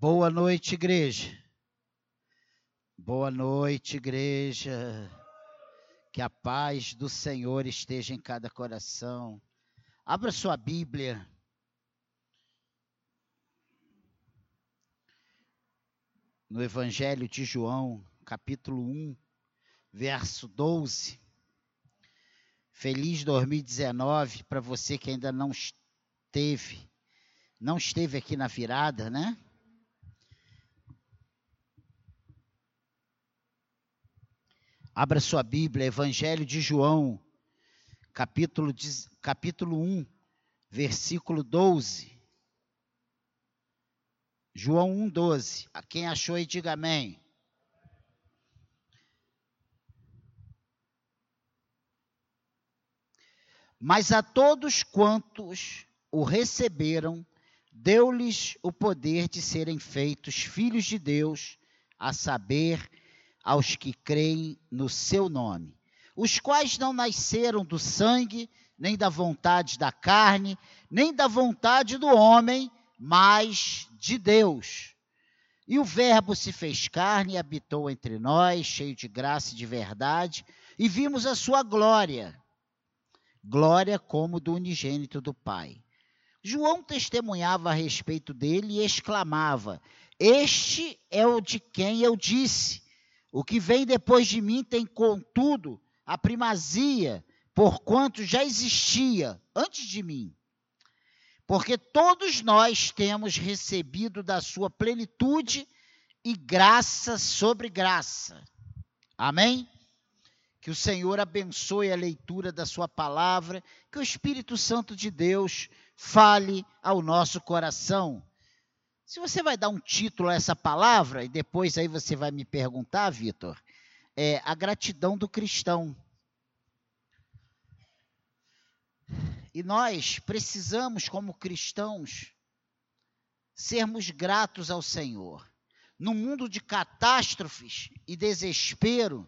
Boa noite, igreja. Boa noite, igreja. Que a paz do Senhor esteja em cada coração. Abra sua Bíblia. No Evangelho de João, capítulo 1, verso 12. Feliz 2019 para você que ainda não esteve, não esteve aqui na virada, né? Abra sua Bíblia, Evangelho de João, capítulo, capítulo 1, versículo 12. João 1, 12. A quem achou aí, diga amém. Mas a todos quantos o receberam, deu-lhes o poder de serem feitos filhos de Deus, a saber, aos que creem no seu nome, os quais não nasceram do sangue, nem da vontade da carne, nem da vontade do homem, mas de Deus. E o Verbo se fez carne e habitou entre nós, cheio de graça e de verdade, e vimos a sua glória, glória como do unigênito do Pai. João testemunhava a respeito dele e exclamava: Este é o de quem eu disse o que vem depois de mim tem, contudo, a primazia, porquanto já existia antes de mim. Porque todos nós temos recebido da sua plenitude e graça sobre graça. Amém? Que o Senhor abençoe a leitura da Sua palavra, que o Espírito Santo de Deus fale ao nosso coração se você vai dar um título a essa palavra, e depois aí você vai me perguntar, Vitor, é a gratidão do cristão. E nós precisamos, como cristãos, sermos gratos ao Senhor. No mundo de catástrofes e desespero,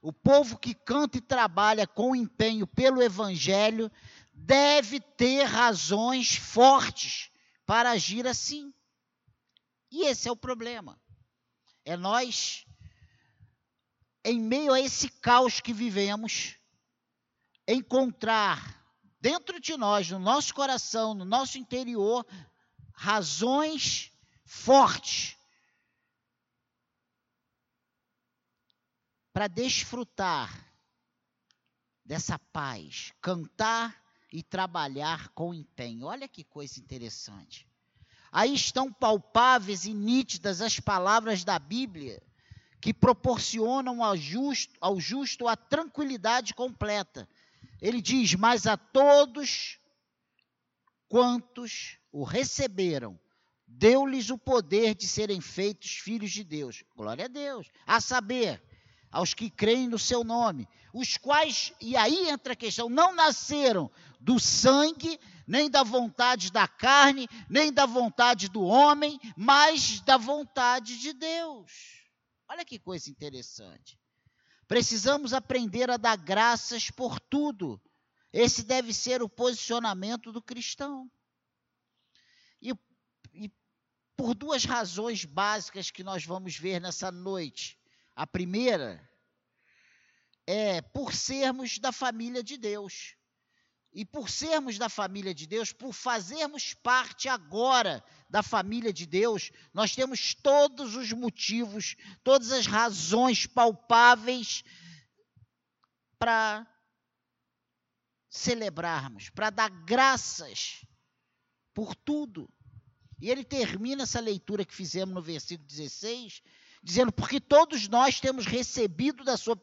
o povo que canta e trabalha com empenho pelo Evangelho deve ter razões fortes para agir assim. E esse é o problema. É nós, em meio a esse caos que vivemos, encontrar dentro de nós, no nosso coração, no nosso interior, razões fortes para desfrutar dessa paz, cantar e trabalhar com empenho. Olha que coisa interessante. Aí estão palpáveis e nítidas as palavras da Bíblia que proporcionam ao justo, ao justo a tranquilidade completa. Ele diz: Mas a todos quantos o receberam, deu-lhes o poder de serem feitos filhos de Deus. Glória a Deus. A saber, aos que creem no seu nome, os quais, e aí entra a questão, não nasceram do sangue, nem da vontade da carne, nem da vontade do homem, mas da vontade de Deus. Olha que coisa interessante. Precisamos aprender a dar graças por tudo. Esse deve ser o posicionamento do cristão. E, e por duas razões básicas que nós vamos ver nessa noite. A primeira é por sermos da família de Deus. E por sermos da família de Deus, por fazermos parte agora da família de Deus, nós temos todos os motivos, todas as razões palpáveis para celebrarmos, para dar graças por tudo. E ele termina essa leitura que fizemos no versículo 16, dizendo: Porque todos nós temos recebido da sua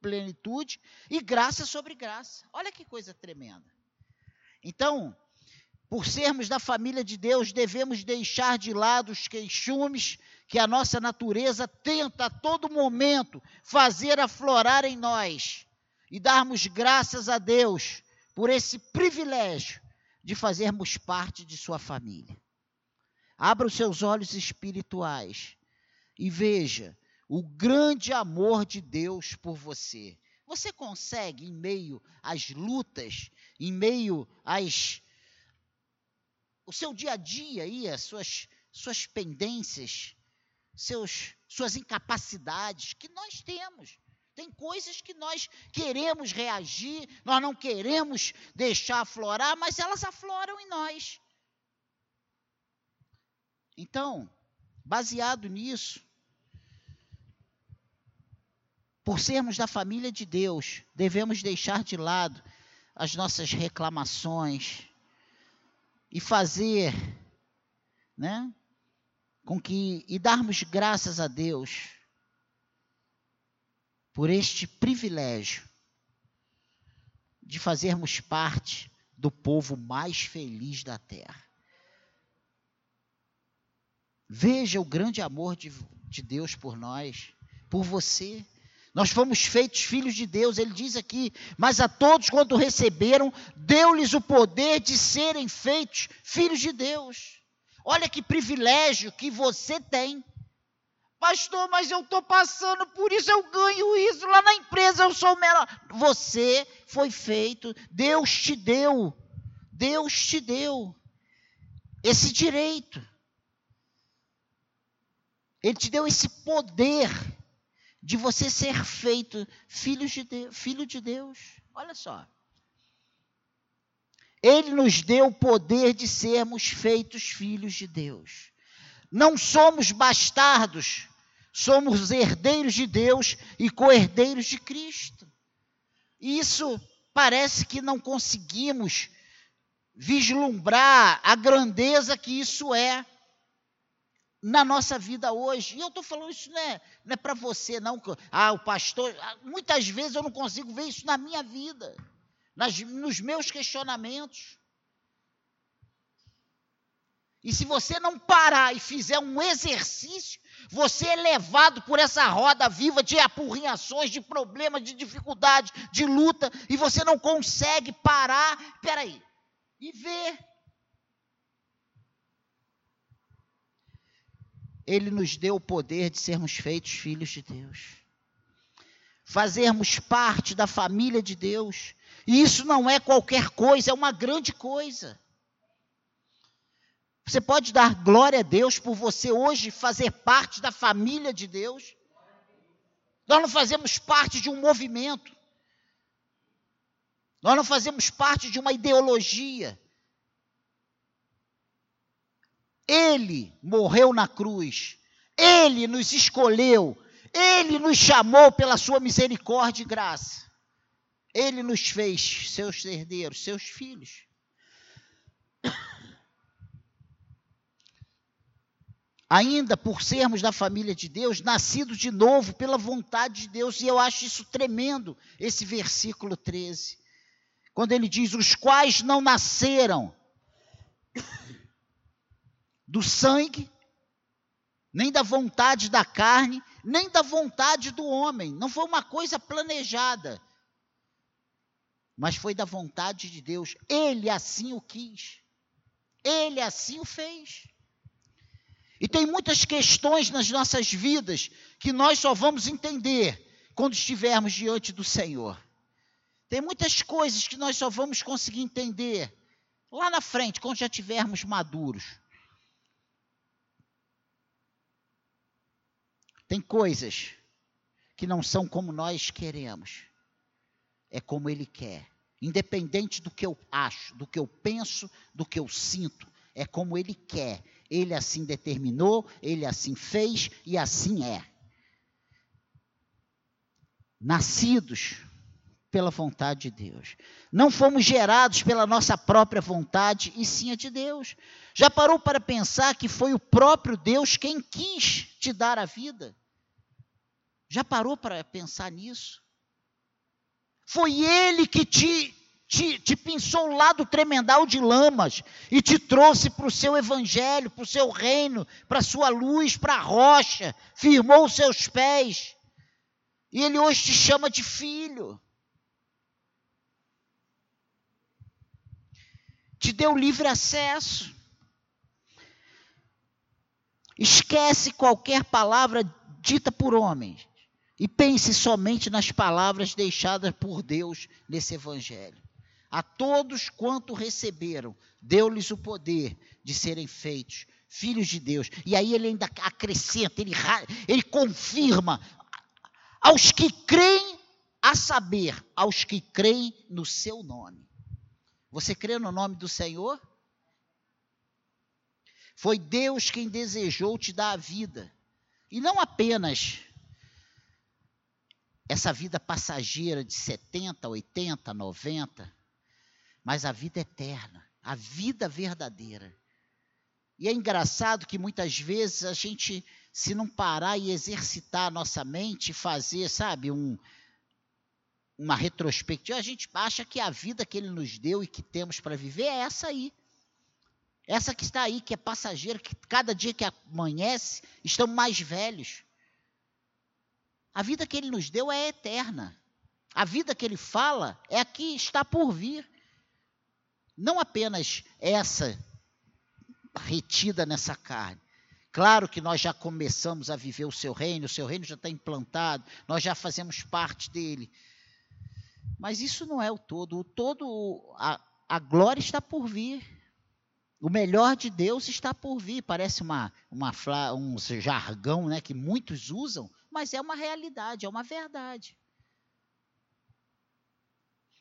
plenitude e graça sobre graça. Olha que coisa tremenda. Então, por sermos da família de Deus, devemos deixar de lado os queixumes que a nossa natureza tenta a todo momento fazer aflorar em nós e darmos graças a Deus por esse privilégio de fazermos parte de sua família. Abra os seus olhos espirituais e veja o grande amor de Deus por você. Você consegue, em meio às lutas, em meio às. o seu dia a dia aí, as suas, suas pendências, seus, suas incapacidades que nós temos. Tem coisas que nós queremos reagir, nós não queremos deixar aflorar, mas elas afloram em nós. Então, baseado nisso, por sermos da família de Deus, devemos deixar de lado as nossas reclamações e fazer, né, com que e darmos graças a Deus por este privilégio de fazermos parte do povo mais feliz da terra. Veja o grande amor de, de Deus por nós, por você. Nós fomos feitos filhos de Deus, ele diz aqui, mas a todos quando receberam, deu-lhes o poder de serem feitos filhos de Deus. Olha que privilégio que você tem. Pastor, mas eu estou passando por isso, eu ganho isso, lá na empresa eu sou melhor. Você foi feito, Deus te deu, Deus te deu esse direito. Ele te deu esse poder de você ser feito filho de Deus, filho de Deus. Olha só. Ele nos deu o poder de sermos feitos filhos de Deus. Não somos bastardos, somos herdeiros de Deus e co-herdeiros de Cristo. E isso parece que não conseguimos vislumbrar a grandeza que isso é na nossa vida hoje. E eu estou falando isso não é, não é para você, não. Ah, o pastor. Ah, muitas vezes eu não consigo ver isso na minha vida, nas, nos meus questionamentos. E se você não parar e fizer um exercício, você é levado por essa roda viva de apurrinhações, de problemas, de dificuldade, de luta, e você não consegue parar, peraí, e ver Ele nos deu o poder de sermos feitos filhos de Deus. Fazermos parte da família de Deus. E isso não é qualquer coisa, é uma grande coisa. Você pode dar glória a Deus por você hoje fazer parte da família de Deus. Nós não fazemos parte de um movimento. Nós não fazemos parte de uma ideologia. Ele morreu na cruz. Ele nos escolheu. Ele nos chamou pela sua misericórdia e graça. Ele nos fez seus herdeiros, seus filhos. Ainda por sermos da família de Deus, nascidos de novo pela vontade de Deus, e eu acho isso tremendo, esse versículo 13. Quando ele diz: Os quais não nasceram do sangue, nem da vontade da carne, nem da vontade do homem. Não foi uma coisa planejada, mas foi da vontade de Deus. Ele assim o quis. Ele assim o fez. E tem muitas questões nas nossas vidas que nós só vamos entender quando estivermos diante do Senhor. Tem muitas coisas que nós só vamos conseguir entender lá na frente, quando já estivermos maduros. Tem coisas que não são como nós queremos, é como Ele quer. Independente do que eu acho, do que eu penso, do que eu sinto, é como Ele quer. Ele assim determinou, Ele assim fez e assim é. Nascidos pela vontade de Deus. Não fomos gerados pela nossa própria vontade, e sim a de Deus. Já parou para pensar que foi o próprio Deus quem quis te dar a vida? Já parou para pensar nisso? Foi Ele que te, te, te pinçou lá do tremendal de lamas e te trouxe para o seu evangelho, para o seu reino, para a sua luz, para a rocha, firmou os seus pés. E Ele hoje te chama de filho. Te deu livre acesso. Esquece qualquer palavra dita por homens. E pense somente nas palavras deixadas por Deus nesse evangelho. A todos quanto receberam, deu-lhes o poder de serem feitos filhos de Deus. E aí ele ainda acrescenta, ele, ele confirma aos que creem, a saber, aos que creem no seu nome. Você crê no nome do Senhor? Foi Deus quem desejou te dar a vida. E não apenas essa vida passageira de 70, 80, 90, mas a vida eterna, a vida verdadeira. E é engraçado que muitas vezes a gente, se não parar e exercitar a nossa mente, fazer, sabe, um, uma retrospectiva, a gente acha que a vida que ele nos deu e que temos para viver é essa aí. Essa que está aí, que é passageira, que cada dia que amanhece, estamos mais velhos. A vida que ele nos deu é eterna. A vida que ele fala é a que está por vir. Não apenas essa retida nessa carne. Claro que nós já começamos a viver o seu reino, o seu reino já está implantado, nós já fazemos parte dele. Mas isso não é o todo. O todo, a, a glória está por vir. O melhor de Deus está por vir. Parece uma, uma um jargão né, que muitos usam, mas é uma realidade, é uma verdade.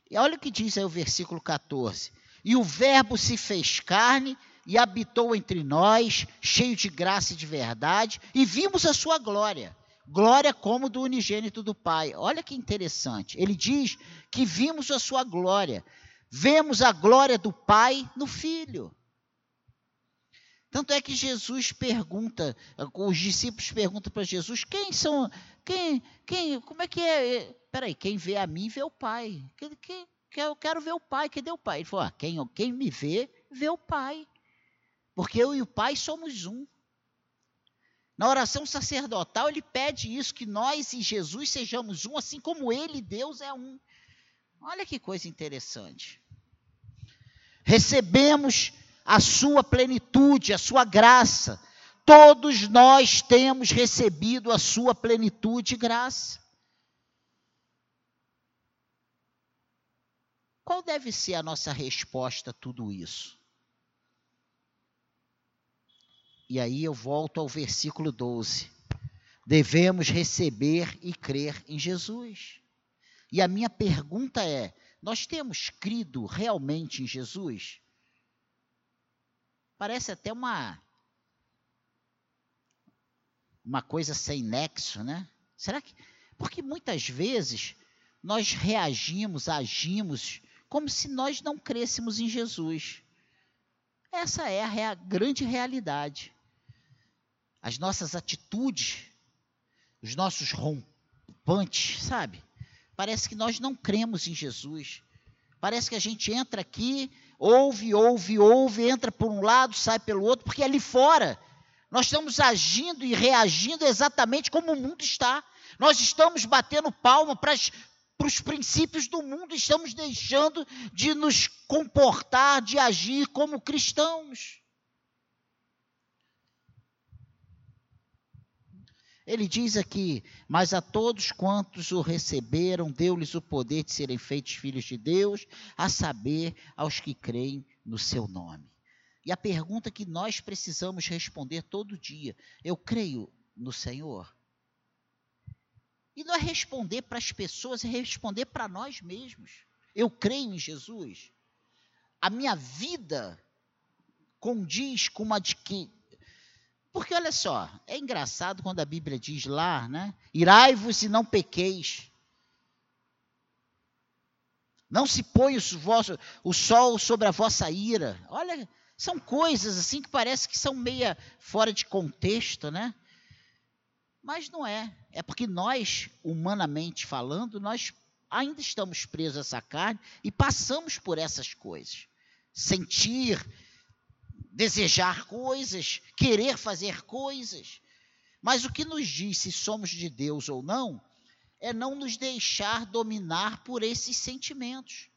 E olha o que diz aí o versículo 14: E o Verbo se fez carne e habitou entre nós, cheio de graça e de verdade, e vimos a sua glória. Glória como do unigênito do Pai. Olha que interessante. Ele diz que vimos a sua glória. Vemos a glória do Pai no Filho. Tanto é que Jesus pergunta, os discípulos perguntam para Jesus: quem são, quem, quem, como é que é? Peraí, quem vê a mim vê o Pai. Quem, quem, eu quero ver o Pai, cadê o Pai? Ele falou: ah, quem, quem me vê, vê o Pai. Porque eu e o Pai somos um. Na oração sacerdotal, ele pede isso, que nós e Jesus sejamos um, assim como ele, Deus, é um. Olha que coisa interessante. Recebemos a sua plenitude, a sua graça. Todos nós temos recebido a sua plenitude e graça. Qual deve ser a nossa resposta a tudo isso? E aí eu volto ao versículo 12. Devemos receber e crer em Jesus. E a minha pergunta é: nós temos crido realmente em Jesus? Parece até uma uma coisa sem nexo, né? Será que porque muitas vezes nós reagimos, agimos como se nós não crêssemos em Jesus. Essa é a grande realidade. As nossas atitudes, os nossos rompantes, sabe? Parece que nós não cremos em Jesus. Parece que a gente entra aqui, ouve, ouve, ouve, entra por um lado, sai pelo outro, porque ali fora nós estamos agindo e reagindo exatamente como o mundo está. Nós estamos batendo palma para os princípios do mundo, estamos deixando de nos comportar, de agir como cristãos. Ele diz aqui: Mas a todos quantos o receberam, deu-lhes o poder de serem feitos filhos de Deus, a saber, aos que creem no seu nome. E a pergunta que nós precisamos responder todo dia: Eu creio no Senhor? E não é responder para as pessoas, é responder para nós mesmos. Eu creio em Jesus. A minha vida condiz com uma de que porque olha só, é engraçado quando a Bíblia diz lá, né? Irai-vos e não pequeis. Não se põe o, sol sobre a vossa ira. Olha, são coisas assim que parece que são meia fora de contexto, né? Mas não é. É porque nós, humanamente falando, nós ainda estamos presos a essa carne e passamos por essas coisas. Sentir, desejar coisas, querer fazer coisas. Mas o que nos diz se somos de Deus ou não, é não nos deixar dominar por esses sentimentos.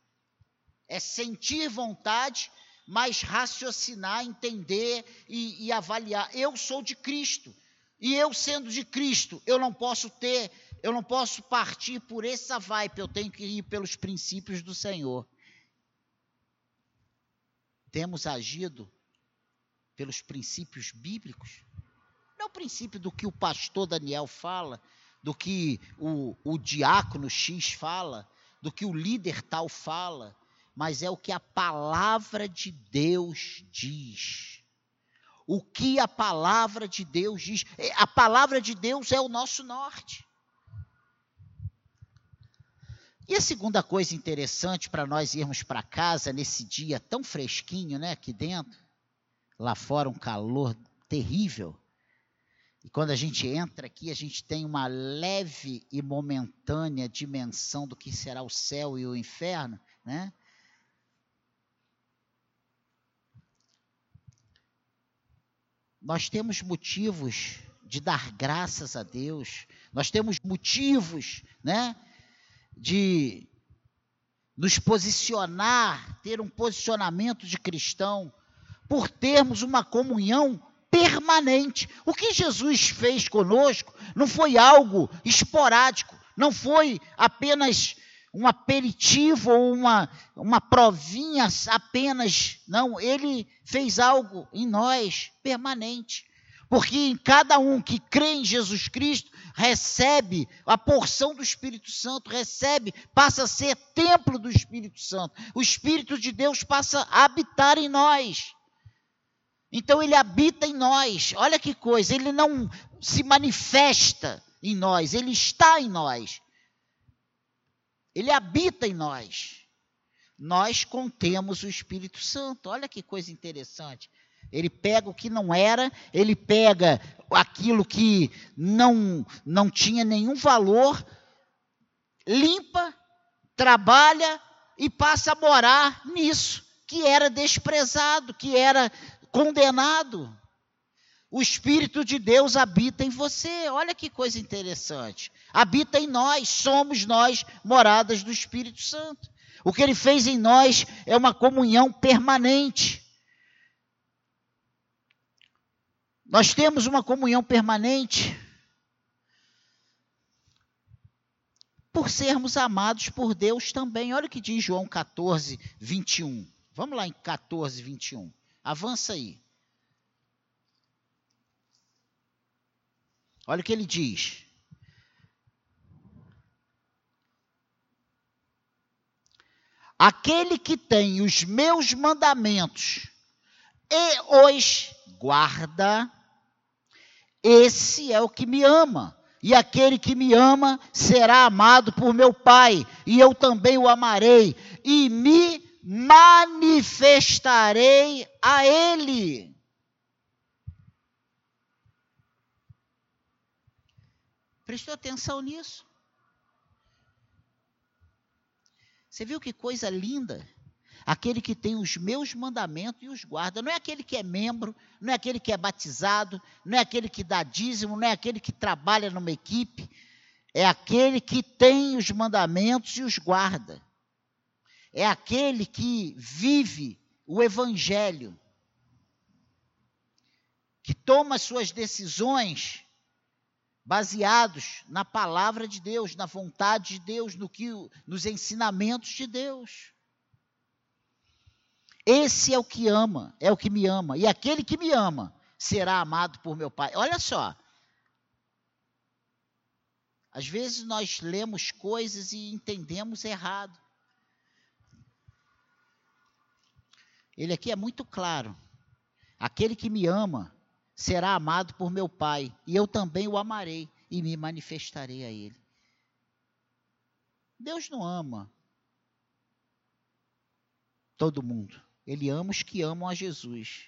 É sentir vontade, mas raciocinar, entender e, e avaliar. Eu sou de Cristo. E eu sendo de Cristo, eu não posso ter, eu não posso partir por essa vibe, eu tenho que ir pelos princípios do Senhor. Temos agido pelos princípios bíblicos. Não é o princípio do que o pastor Daniel fala, do que o, o diácono X fala, do que o líder tal fala, mas é o que a palavra de Deus diz. O que a palavra de Deus diz. É, a palavra de Deus é o nosso norte. E a segunda coisa interessante para nós irmos para casa nesse dia tão fresquinho, né, aqui dentro, lá fora um calor terrível. E quando a gente entra aqui, a gente tem uma leve e momentânea dimensão do que será o céu e o inferno, né? Nós temos motivos de dar graças a Deus. Nós temos motivos, né, de nos posicionar, ter um posicionamento de cristão, por termos uma comunhão permanente. O que Jesus fez conosco não foi algo esporádico, não foi apenas um aperitivo ou uma, uma provinha apenas. Não, ele fez algo em nós permanente. Porque em cada um que crê em Jesus Cristo, recebe a porção do Espírito Santo, recebe, passa a ser templo do Espírito Santo. O Espírito de Deus passa a habitar em nós. Então ele habita em nós. Olha que coisa, ele não se manifesta em nós, ele está em nós. Ele habita em nós. Nós contemos o Espírito Santo. Olha que coisa interessante. Ele pega o que não era, ele pega aquilo que não, não tinha nenhum valor, limpa, trabalha e passa a morar nisso, que era desprezado, que era condenado. O Espírito de Deus habita em você. Olha que coisa interessante. Habita em nós, somos nós moradas do Espírito Santo. O que ele fez em nós é uma comunhão permanente. Nós temos uma comunhão permanente por sermos amados por Deus também. Olha o que diz João 14, 21. Vamos lá em 14, 21. Avança aí. Olha o que ele diz. Aquele que tem os meus mandamentos e os guarda, esse é o que me ama. E aquele que me ama será amado por meu Pai, e eu também o amarei, e me manifestarei a Ele. Prestou atenção nisso? Você viu que coisa linda? Aquele que tem os meus mandamentos e os guarda. Não é aquele que é membro, não é aquele que é batizado, não é aquele que dá dízimo, não é aquele que trabalha numa equipe. É aquele que tem os mandamentos e os guarda. É aquele que vive o evangelho, que toma suas decisões baseados na palavra de Deus, na vontade de Deus, no que nos ensinamentos de Deus. Esse é o que ama, é o que me ama. E aquele que me ama será amado por meu Pai. Olha só. Às vezes nós lemos coisas e entendemos errado. Ele aqui é muito claro. Aquele que me ama será amado por meu Pai, e eu também o amarei e me manifestarei a ele. Deus não ama todo mundo. Ele ama os que amam a Jesus.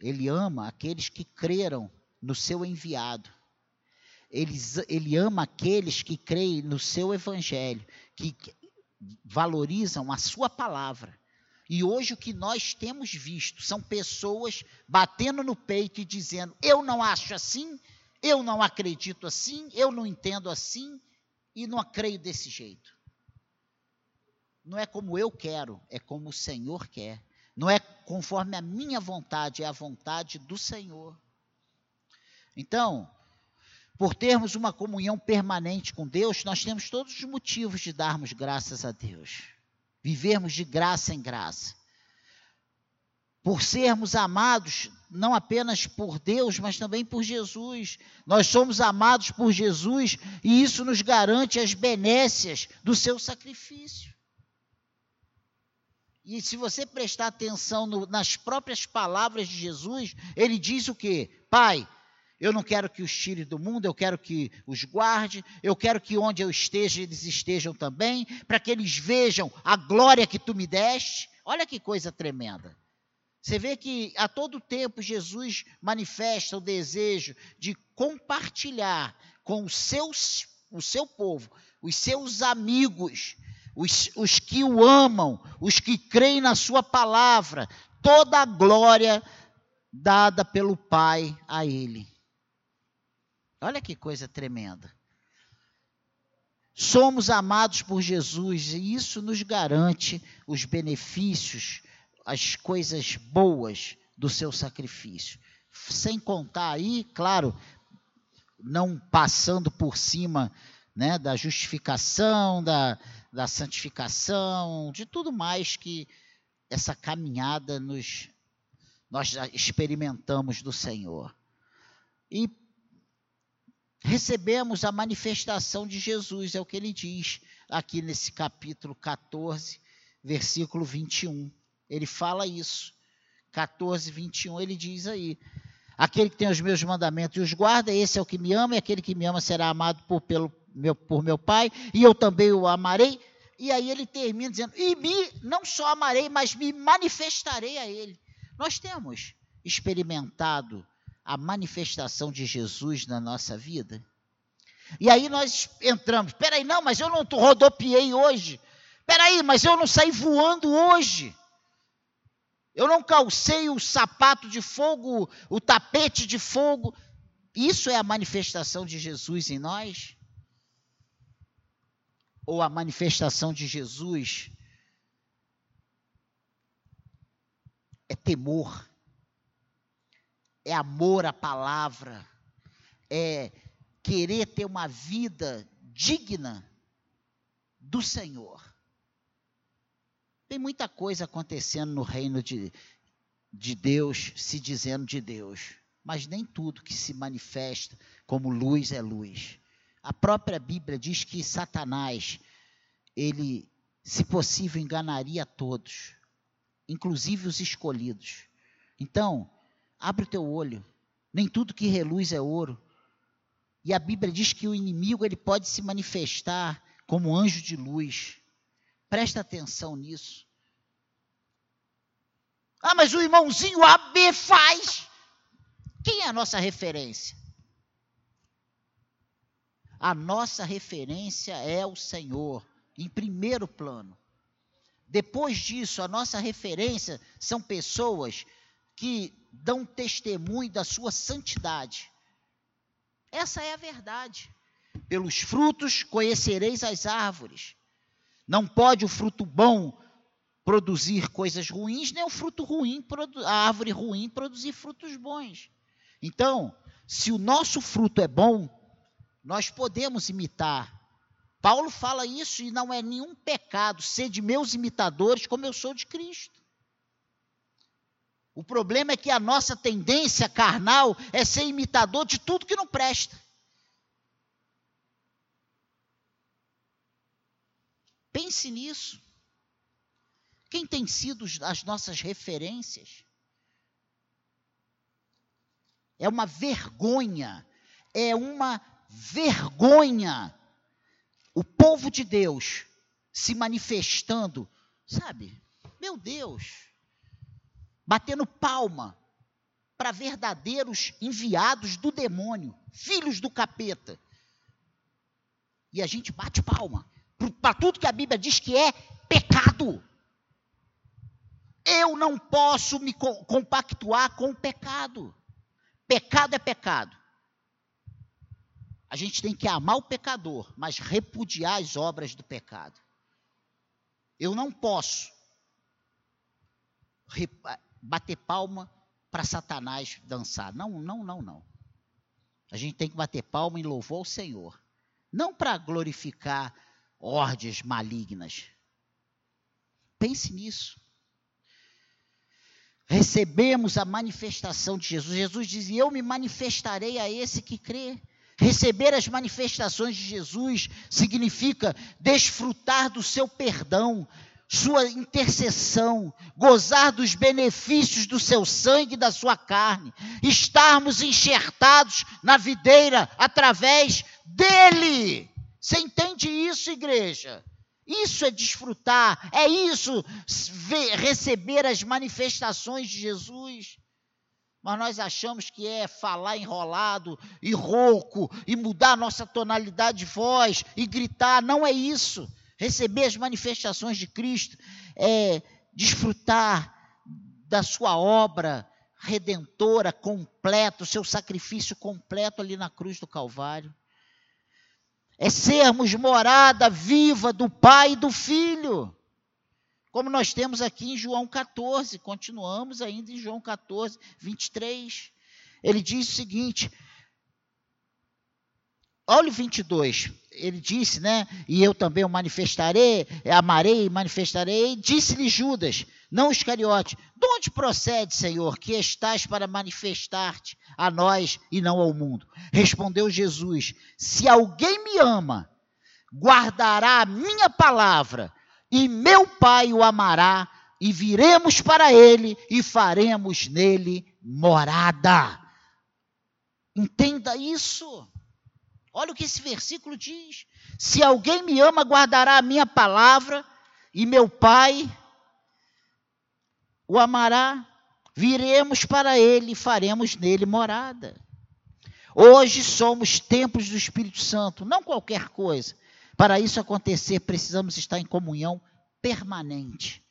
Ele ama aqueles que creram no seu enviado. Ele, ele ama aqueles que creem no seu evangelho, que valorizam a sua palavra. E hoje o que nós temos visto são pessoas batendo no peito e dizendo: eu não acho assim, eu não acredito assim, eu não entendo assim e não creio desse jeito não é como eu quero, é como o Senhor quer. Não é conforme a minha vontade, é a vontade do Senhor. Então, por termos uma comunhão permanente com Deus, nós temos todos os motivos de darmos graças a Deus. Vivermos de graça em graça. por sermos amados não apenas por Deus, mas também por Jesus. Nós somos amados por Jesus e isso nos garante as benécias do seu sacrifício. E se você prestar atenção no, nas próprias palavras de Jesus, ele diz o quê? Pai, eu não quero que os tire do mundo, eu quero que os guarde, eu quero que onde eu esteja, eles estejam também, para que eles vejam a glória que tu me deste. Olha que coisa tremenda. Você vê que a todo tempo Jesus manifesta o desejo de compartilhar com os seus, o seu povo, os seus amigos, os, os que o amam, os que creem na sua palavra, toda a glória dada pelo Pai a ele. Olha que coisa tremenda. Somos amados por Jesus e isso nos garante os benefícios, as coisas boas do seu sacrifício. Sem contar aí, claro, não passando por cima né, da justificação, da, da santificação, de tudo mais que essa caminhada nos nós experimentamos do Senhor. E recebemos a manifestação de Jesus, é o que ele diz aqui nesse capítulo 14, versículo 21. Ele fala isso. 14, 21, ele diz aí: Aquele que tem os meus mandamentos e os guarda, esse é o que me ama, e aquele que me ama será amado por, pelo, meu, por meu Pai, e eu também o amarei. E aí ele termina dizendo: E me não só amarei, mas me manifestarei a ele. Nós temos experimentado a manifestação de Jesus na nossa vida? E aí nós entramos, peraí, não, mas eu não rodopiei hoje. Peraí, mas eu não saí voando hoje. Eu não calcei o sapato de fogo, o tapete de fogo. Isso é a manifestação de Jesus em nós? Ou a manifestação de Jesus é temor, é amor à palavra, é querer ter uma vida digna do Senhor. Tem muita coisa acontecendo no reino de, de Deus, se dizendo de Deus, mas nem tudo que se manifesta como luz é luz. A própria Bíblia diz que Satanás, ele, se possível, enganaria todos, inclusive os escolhidos. Então, Abre o teu olho. Nem tudo que reluz é ouro. E a Bíblia diz que o inimigo ele pode se manifestar como anjo de luz. Presta atenção nisso. Ah, mas o irmãozinho AB faz. Quem é a nossa referência? A nossa referência é o Senhor, em primeiro plano. Depois disso, a nossa referência são pessoas que dão testemunho da sua santidade. Essa é a verdade. Pelos frutos conhecereis as árvores. Não pode o fruto bom produzir coisas ruins, nem o fruto ruim, a árvore ruim produzir frutos bons. Então, se o nosso fruto é bom, nós podemos imitar. Paulo fala isso e não é nenhum pecado ser de meus imitadores como eu sou de Cristo. O problema é que a nossa tendência carnal é ser imitador de tudo que não presta. Pense nisso. Quem tem sido as nossas referências? É uma vergonha, é uma vergonha o povo de Deus se manifestando, sabe? Meu Deus, batendo palma para verdadeiros enviados do demônio, filhos do capeta. E a gente bate palma para tudo que a Bíblia diz que é pecado. Eu não posso me compactuar com o pecado. Pecado é pecado. A gente tem que amar o pecador, mas repudiar as obras do pecado. Eu não posso bater palma para Satanás dançar. Não, não, não, não. A gente tem que bater palma em louvor ao Senhor. Não para glorificar ordens malignas. Pense nisso. recebemos a manifestação de Jesus. Jesus diz: Eu me manifestarei a esse que crê. Receber as manifestações de Jesus significa desfrutar do seu perdão, sua intercessão, gozar dos benefícios do seu sangue e da sua carne, estarmos enxertados na videira através dele. Você entende isso, igreja? Isso é desfrutar, é isso ver, receber as manifestações de Jesus. Mas nós achamos que é falar enrolado e rouco e mudar a nossa tonalidade de voz e gritar. Não é isso. Receber as manifestações de Cristo é desfrutar da sua obra redentora completa, o seu sacrifício completo ali na cruz do Calvário é sermos morada viva do Pai e do Filho. Como nós temos aqui em João 14, continuamos ainda em João 14, 23. Ele diz o seguinte: olha o 22 ele disse, né? E eu também o manifestarei, amarei e manifestarei. Disse-lhe Judas, não Iscariote: De onde procede, Senhor, que estás para manifestar-te a nós e não ao mundo? Respondeu Jesus: Se alguém me ama, guardará a minha palavra, e meu Pai o amará, e viremos para ele e faremos nele morada. Entenda isso. Olha o que esse versículo diz: Se alguém me ama, guardará a minha palavra, e meu Pai o amará. Viremos para ele e faremos nele morada. Hoje somos templos do Espírito Santo, não qualquer coisa. Para isso acontecer, precisamos estar em comunhão permanente.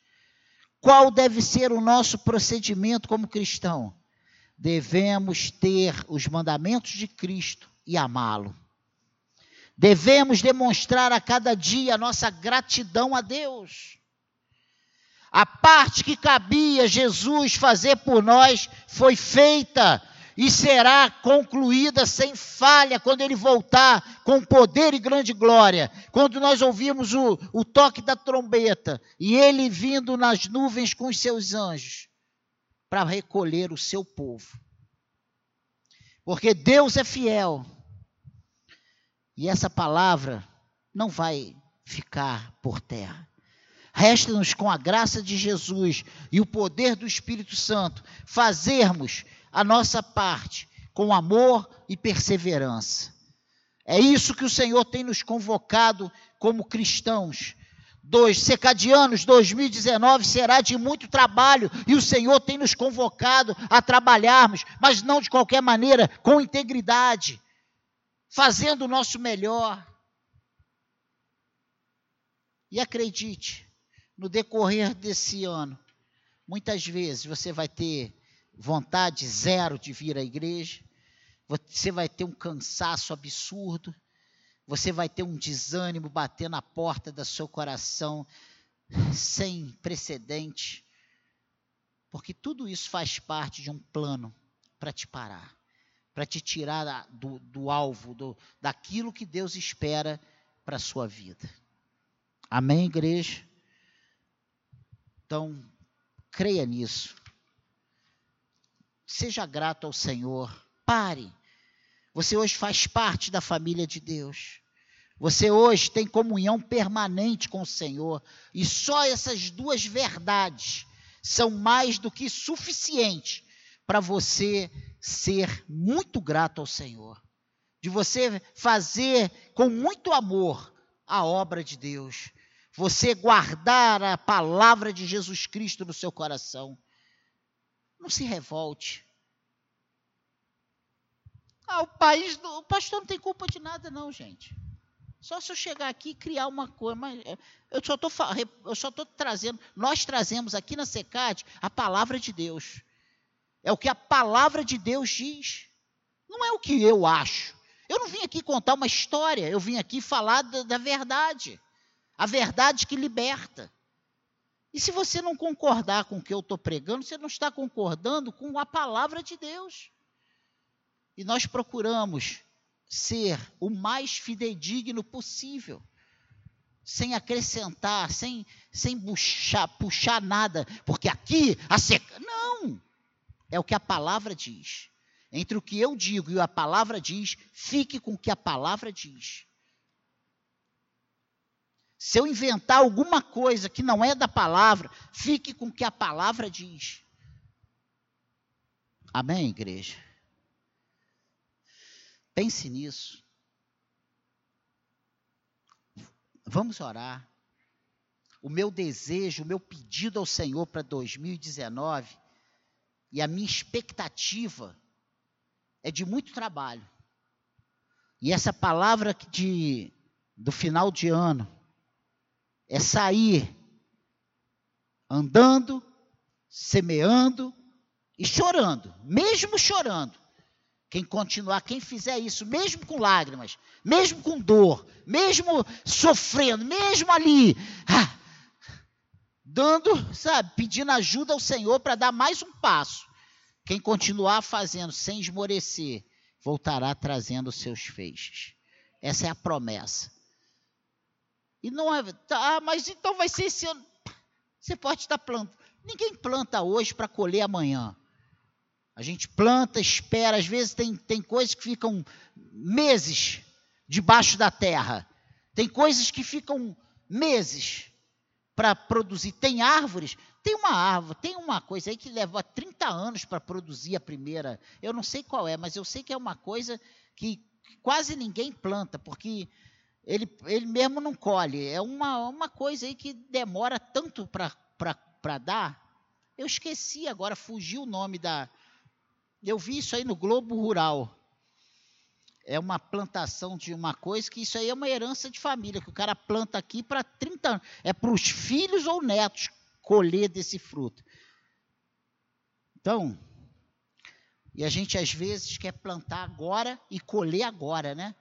Qual deve ser o nosso procedimento como cristão? Devemos ter os mandamentos de Cristo e amá-lo. Devemos demonstrar a cada dia a nossa gratidão a Deus. A parte que cabia Jesus fazer por nós foi feita e será concluída sem falha quando ele voltar com poder e grande glória. Quando nós ouvimos o, o toque da trombeta e ele vindo nas nuvens com os seus anjos para recolher o seu povo. Porque Deus é fiel e essa palavra não vai ficar por terra. Resta-nos, com a graça de Jesus e o poder do Espírito Santo, fazermos a nossa parte com amor e perseverança. É isso que o Senhor tem nos convocado como cristãos. Dois, Secadianos 2019 será de muito trabalho e o Senhor tem nos convocado a trabalharmos, mas não de qualquer maneira, com integridade fazendo o nosso melhor. E acredite, no decorrer desse ano, muitas vezes você vai ter vontade zero de vir à igreja, você vai ter um cansaço absurdo, você vai ter um desânimo bater na porta do seu coração sem precedente, porque tudo isso faz parte de um plano para te parar para te tirar do, do alvo, do, daquilo que Deus espera para a sua vida. Amém, igreja? Então, creia nisso. Seja grato ao Senhor. Pare. Você hoje faz parte da família de Deus. Você hoje tem comunhão permanente com o Senhor. E só essas duas verdades são mais do que suficiente para você ser muito grato ao Senhor, de você fazer com muito amor a obra de Deus, você guardar a palavra de Jesus Cristo no seu coração. Não se revolte. Ah, o país, o pastor não tem culpa de nada, não, gente. Só se eu chegar aqui e criar uma coisa, mas estou eu só estou trazendo, nós trazemos aqui na SECAD a palavra de Deus. É o que a palavra de Deus diz. Não é o que eu acho. Eu não vim aqui contar uma história, eu vim aqui falar da, da verdade. A verdade que liberta. E se você não concordar com o que eu estou pregando, você não está concordando com a palavra de Deus. E nós procuramos ser o mais fidedigno possível. sem acrescentar, sem, sem puxar, puxar nada, porque aqui a seca. Não! É o que a palavra diz. Entre o que eu digo e a palavra diz, fique com o que a palavra diz. Se eu inventar alguma coisa que não é da palavra, fique com o que a palavra diz. Amém, igreja? Pense nisso. Vamos orar. O meu desejo, o meu pedido ao Senhor para 2019 e a minha expectativa é de muito trabalho. E essa palavra de, do final de ano é sair andando, semeando e chorando, mesmo chorando, quem continuar, quem fizer isso, mesmo com lágrimas, mesmo com dor, mesmo sofrendo, mesmo ali, ah, dando, sabe, pedindo ajuda ao Senhor para dar mais um passo. Quem continuar fazendo sem esmorecer, voltará trazendo seus feixes. Essa é a promessa. E não é, tá, mas então vai ser esse ano. Você pode estar plantando. Ninguém planta hoje para colher amanhã. A gente planta, espera, às vezes tem, tem coisas que ficam meses debaixo da terra. Tem coisas que ficam meses para produzir. Tem árvores, tem uma árvore, tem uma coisa aí que leva 30 anos para produzir a primeira. Eu não sei qual é, mas eu sei que é uma coisa que quase ninguém planta, porque ele, ele mesmo não colhe. É uma, uma coisa aí que demora tanto para dar. Eu esqueci agora, fugiu o nome da, eu vi isso aí no Globo Rural. É uma plantação de uma coisa que isso aí é uma herança de família, que o cara planta aqui para 30 anos. É para os filhos ou netos colher desse fruto. Então, e a gente às vezes quer plantar agora e colher agora, né?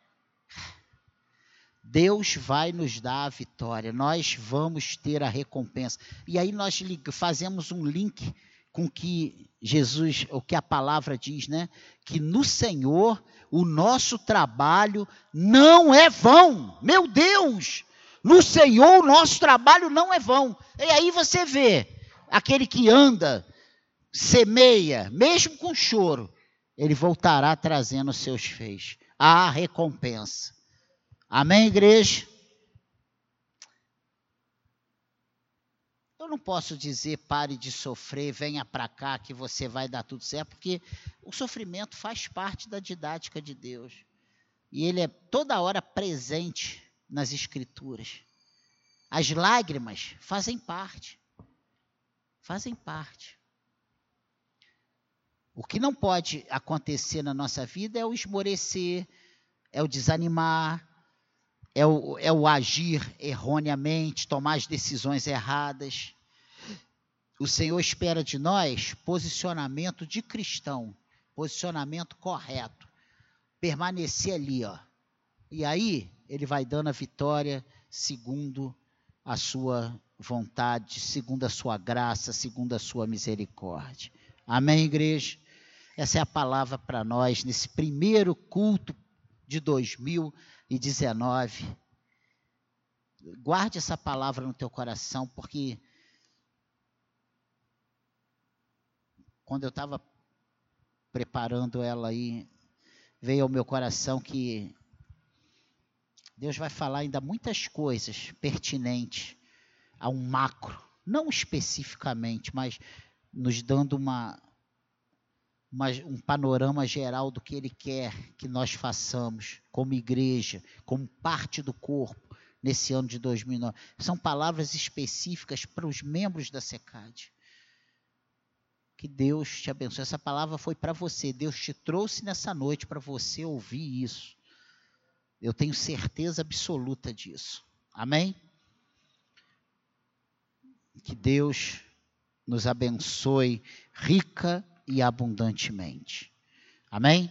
Deus vai nos dar a vitória, nós vamos ter a recompensa. E aí nós fazemos um link com que Jesus, o que a palavra diz, né? Que no Senhor o nosso trabalho não é vão. Meu Deus! No Senhor o nosso trabalho não é vão. E aí você vê aquele que anda, semeia, mesmo com choro, ele voltará trazendo os seus feixes. A recompensa. Amém, igreja? Eu não posso dizer pare de sofrer, venha para cá que você vai dar tudo certo, porque o sofrimento faz parte da didática de Deus. E ele é toda hora presente nas escrituras. As lágrimas fazem parte. Fazem parte. O que não pode acontecer na nossa vida é o esmorecer, é o desanimar, é o, é o agir erroneamente, tomar as decisões erradas o Senhor espera de nós posicionamento de cristão, posicionamento correto. Permanecer ali, ó. E aí ele vai dando a vitória segundo a sua vontade, segundo a sua graça, segundo a sua misericórdia. Amém, igreja? Essa é a palavra para nós nesse primeiro culto de 2019. Guarde essa palavra no teu coração, porque quando eu estava preparando ela aí, veio ao meu coração que Deus vai falar ainda muitas coisas pertinentes a um macro, não especificamente, mas nos dando uma, uma, um panorama geral do que Ele quer que nós façamos como igreja, como parte do corpo nesse ano de 2009. São palavras específicas para os membros da SECAD. Que Deus te abençoe. Essa palavra foi para você. Deus te trouxe nessa noite para você ouvir isso. Eu tenho certeza absoluta disso. Amém? Que Deus nos abençoe rica e abundantemente. Amém?